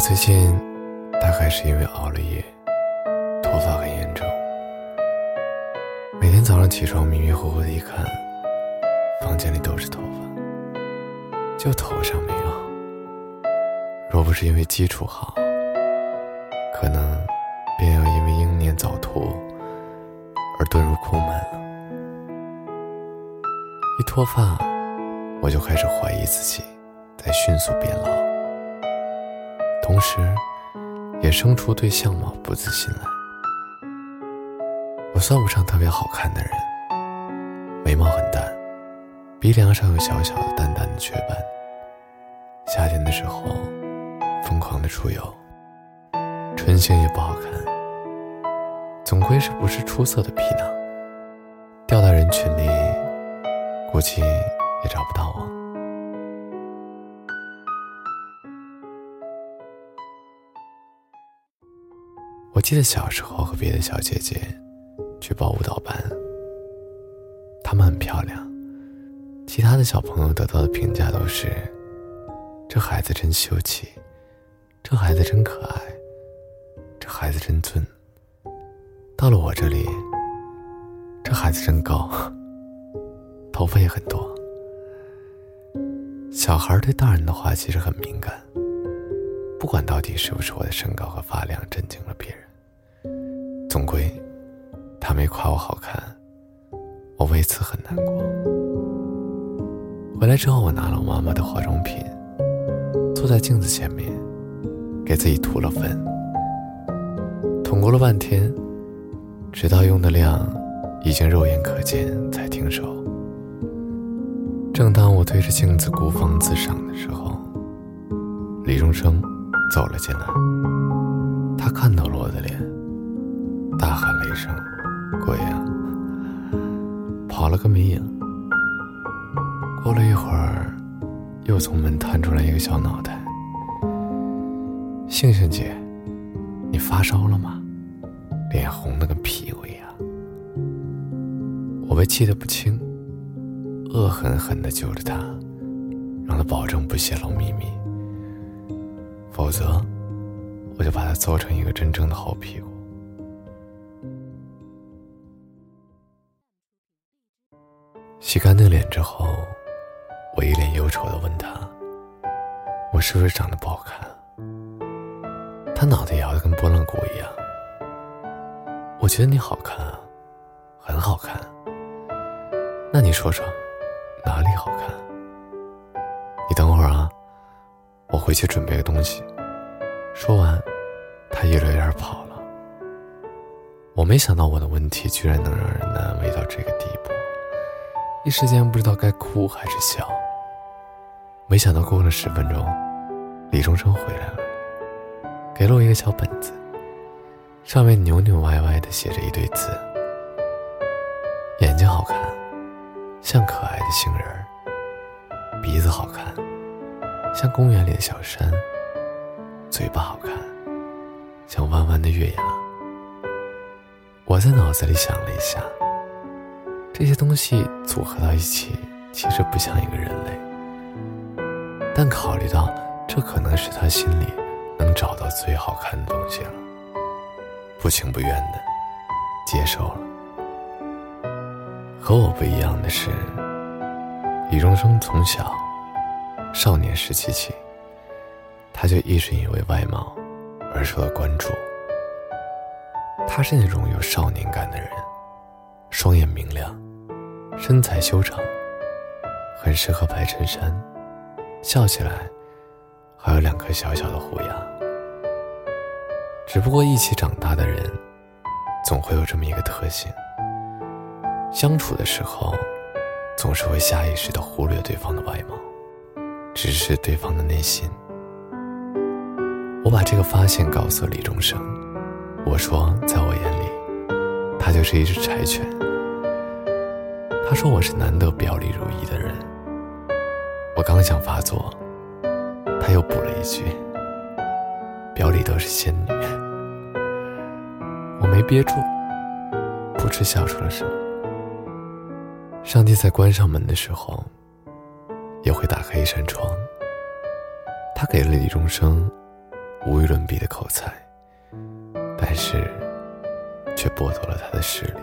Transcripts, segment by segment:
最近大概是因为熬了夜，脱发很严重。每天早上起床迷迷糊糊的一看，房间里都是头发，就头上没有。若不是因为基础好，可能便要因为英年早秃而遁入空门了。一脱发，我就开始怀疑自己在迅速变老。同时，也生出对相貌不自信来。我算不上特别好看的人，眉毛很淡，鼻梁上有小小的淡淡的雀斑。夏天的时候，疯狂的出油，唇形也不好看。总归是不是出色的皮囊，掉到人群里，估计也找不到我。我记得小时候和别的小姐姐去报舞蹈班，她们很漂亮，其他的小朋友得到的评价都是：这孩子真秀气，这孩子真可爱，这孩子真俊。到了我这里，这孩子真高，头发也很多。小孩对大人的话其实很敏感，不管到底是不是我的身高和发量震惊了别人。总归，他没夸我好看，我为此很难过。回来之后，我拿了我妈妈的化妆品，坐在镜子前面，给自己涂了粉，捅咕了半天，直到用的量已经肉眼可见，才停手。正当我对着镜子孤芳自赏的时候，李荣生走了进来，他看到了我的脸。一声：“鬼呀！”跑了个没影。过了一会儿，又从门探出来一个小脑袋。杏杏姐，你发烧了吗？脸红的跟屁股一样。我被气得不轻，恶狠狠地揪着他，让他保证不泄露秘密，否则我就把他揍成一个真正的好屁股。洗干净脸之后，我一脸忧愁的问他：“我是不是长得不好看？”他脑袋摇得跟拨浪鼓一样。我觉得你好看啊，很好看。那你说说，哪里好看？你等会儿啊，我回去准备个东西。说完，他一溜烟跑了。我没想到我的问题居然能让人难为到这个地步。一时间不知道该哭还是笑。没想到过了十分钟，李忠生回来了，给了我一个小本子，上面扭扭歪歪的写着一堆字：眼睛好看，像可爱的杏仁儿；鼻子好看，像公园里的小山；嘴巴好看，像弯弯的月牙。我在脑子里想了一下。这些东西组合到一起，其实不像一个人类。但考虑到这可能是他心里能找到最好看的东西了，不情不愿的接受了。和我不一样的是，李荣生从小少年时期起，他就一直因为外貌而受到关注。他是那种有少年感的人，双眼明亮。身材修长，很适合白衬衫，笑起来还有两颗小小的虎牙。只不过一起长大的人，总会有这么一个特性：相处的时候，总是会下意识的忽略对方的外貌，直视对方的内心。我把这个发现告诉李忠生，我说，在我眼里，他就是一只柴犬。他说我是难得表里如一的人。我刚想发作，他又补了一句：“表里都是仙女。”我没憋住，噗嗤笑出了声。上帝在关上门的时候，也会打开一扇窗。他给了李钟生无与伦比的口才，但是却剥夺了他的视力。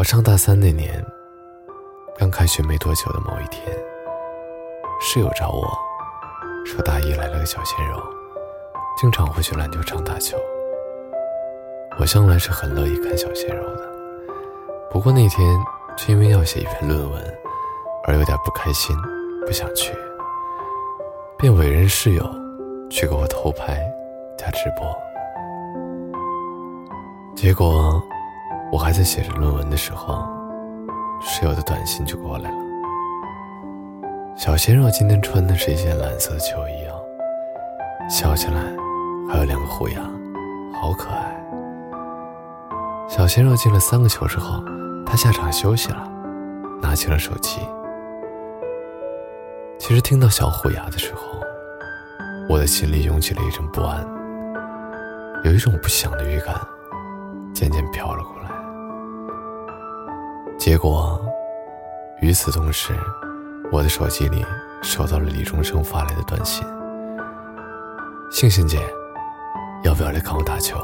我上大三那年，刚开学没多久的某一天，室友找我，说大一来了个小鲜肉，经常会去篮球场打球。我向来是很乐意看小鲜肉的，不过那天却因为要写一篇论文，而有点不开心，不想去，便委任室友去给我偷拍加直播。结果。我还在写着论文的时候，室友的短信就过来了。小鲜肉今天穿的是一件蓝色的球衣哦，笑起来还有两个虎牙，好可爱。小鲜肉进了三个球之后，他下场休息了，拿起了手机。其实听到小虎牙的时候，我的心里涌起了一阵不安，有一种不祥的预感渐渐飘了过来。结果，与此同时，我的手机里收到了李钟生发来的短信：“星星姐，要不要来看我打球？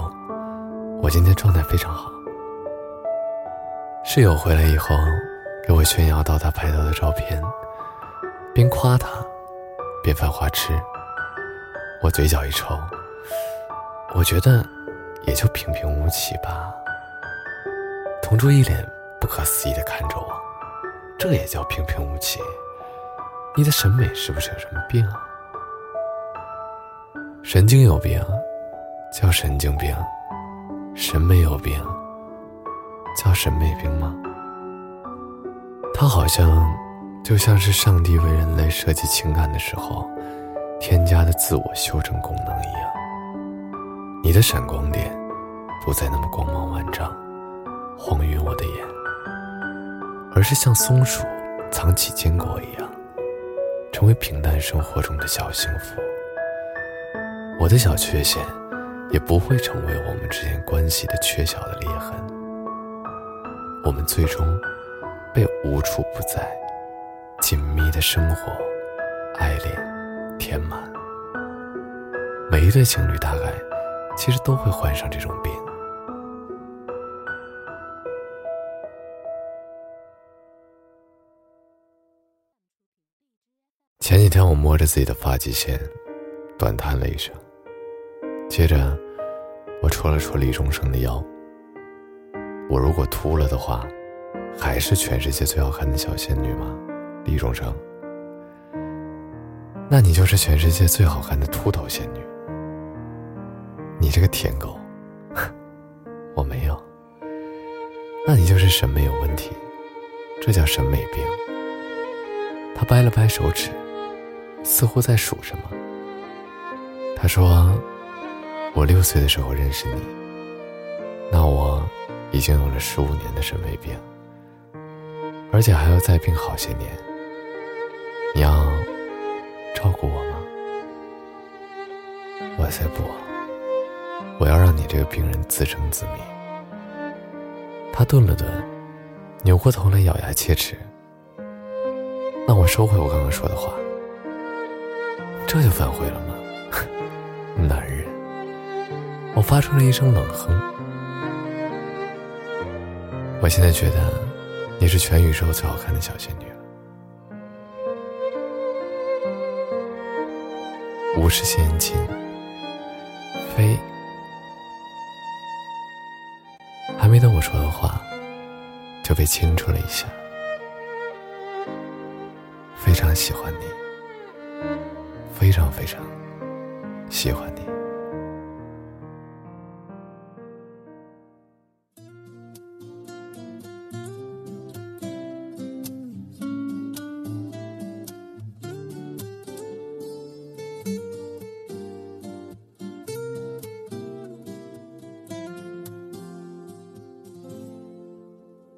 我今天状态非常好。”室友回来以后，给我炫耀到他拍到的照片，边夸他，边犯花痴。我嘴角一抽，我觉得也就平平无奇吧。同桌一脸。不可思议的看着我，这也叫平平无奇？你的审美是不是有什么病啊？神经有病，叫神经病；审美有病，叫审美病吗？它好像就像是上帝为人类设计情感的时候添加的自我修正功能一样。你的闪光点不再那么光芒万丈，晃晕我的眼。而是像松鼠藏起坚果一样，成为平淡生活中的小幸福。我的小缺陷，也不会成为我们之间关系的缺小的裂痕。我们最终被无处不在、紧密的生活、爱恋填满。每一对情侣大概其实都会患上这种病。前几天我摸着自己的发际线，短叹了一声。接着，我戳了戳李宗盛的腰。我如果秃了的话，还是全世界最好看的小仙女吗？李宗盛，那你就是全世界最好看的秃头仙女。你这个舔狗，我没有。那你就是审美有问题，这叫审美病。他掰了掰手指。似乎在数什么。他说：“我六岁的时候认识你，那我已经有了十五年的审美病，而且还要再病好些年。你要照顾我吗？”我才不，我要让你这个病人自生自灭。他顿了顿，扭过头来咬牙切齿。那我收回我刚刚说的话。这就反悔了吗？男人，我发出了一声冷哼。我现在觉得你是全宇宙最好看的小仙女了。无事献亲，非还没等我说的话，就被亲出了一下。非常喜欢你。非常非常喜欢你。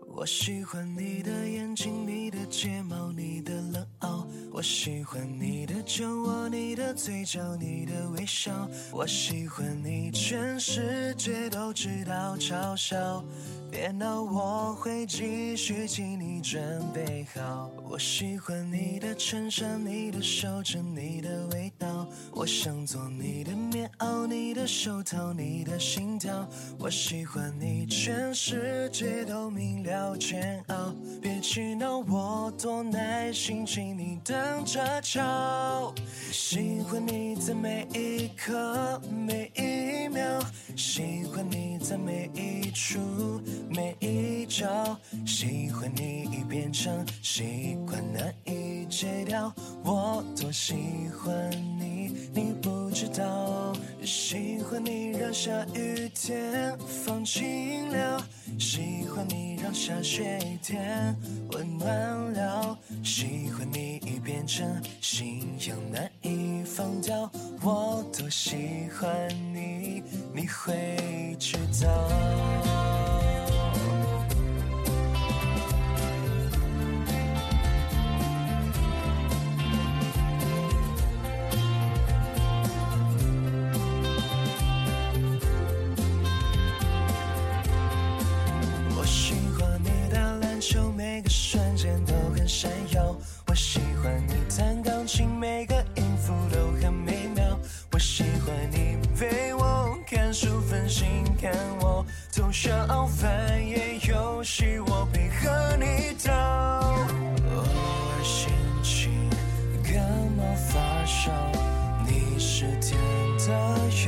我喜欢你的眼睛，你的睫毛，你的。我喜欢你的酒窝，你的嘴角，你的微笑。我喜欢你，全世界都知道嘲笑。别闹，我会继续替你准备好。我喜欢你的衬衫，你的手指，你的味道。我想做你的棉袄，你的手套，你的心跳。我喜欢你，全世界都明了煎熬。别气恼，我多耐心，请你等着瞧。喜欢你在每一刻，喜欢你在每一处每一角，喜欢你已变成习惯难以戒掉。我多喜欢你，你不知道。喜欢你让下雨天放晴了，喜欢你让下雪天温暖了。喜欢你已变成信仰难以放掉。我多喜欢你，会知道。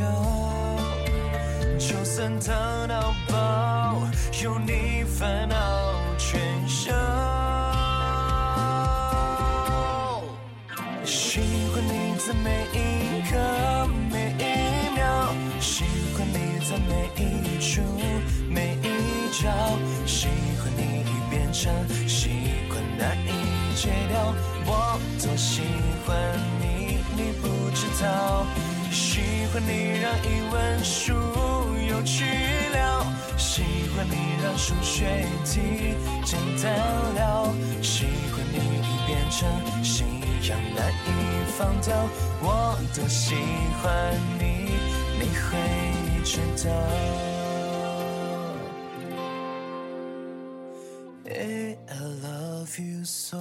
的药，就算烫到爆，有你烦恼全消。喜欢你在每一刻每一秒，喜欢你在每一处每一角，喜欢你已变成习惯难以戒掉。我多喜欢你，你不知道。喜欢你让语文书有趣了，喜欢你让数学题简单了，喜欢你已变成信仰难以放掉。我多喜欢你，你会知道。I love you so.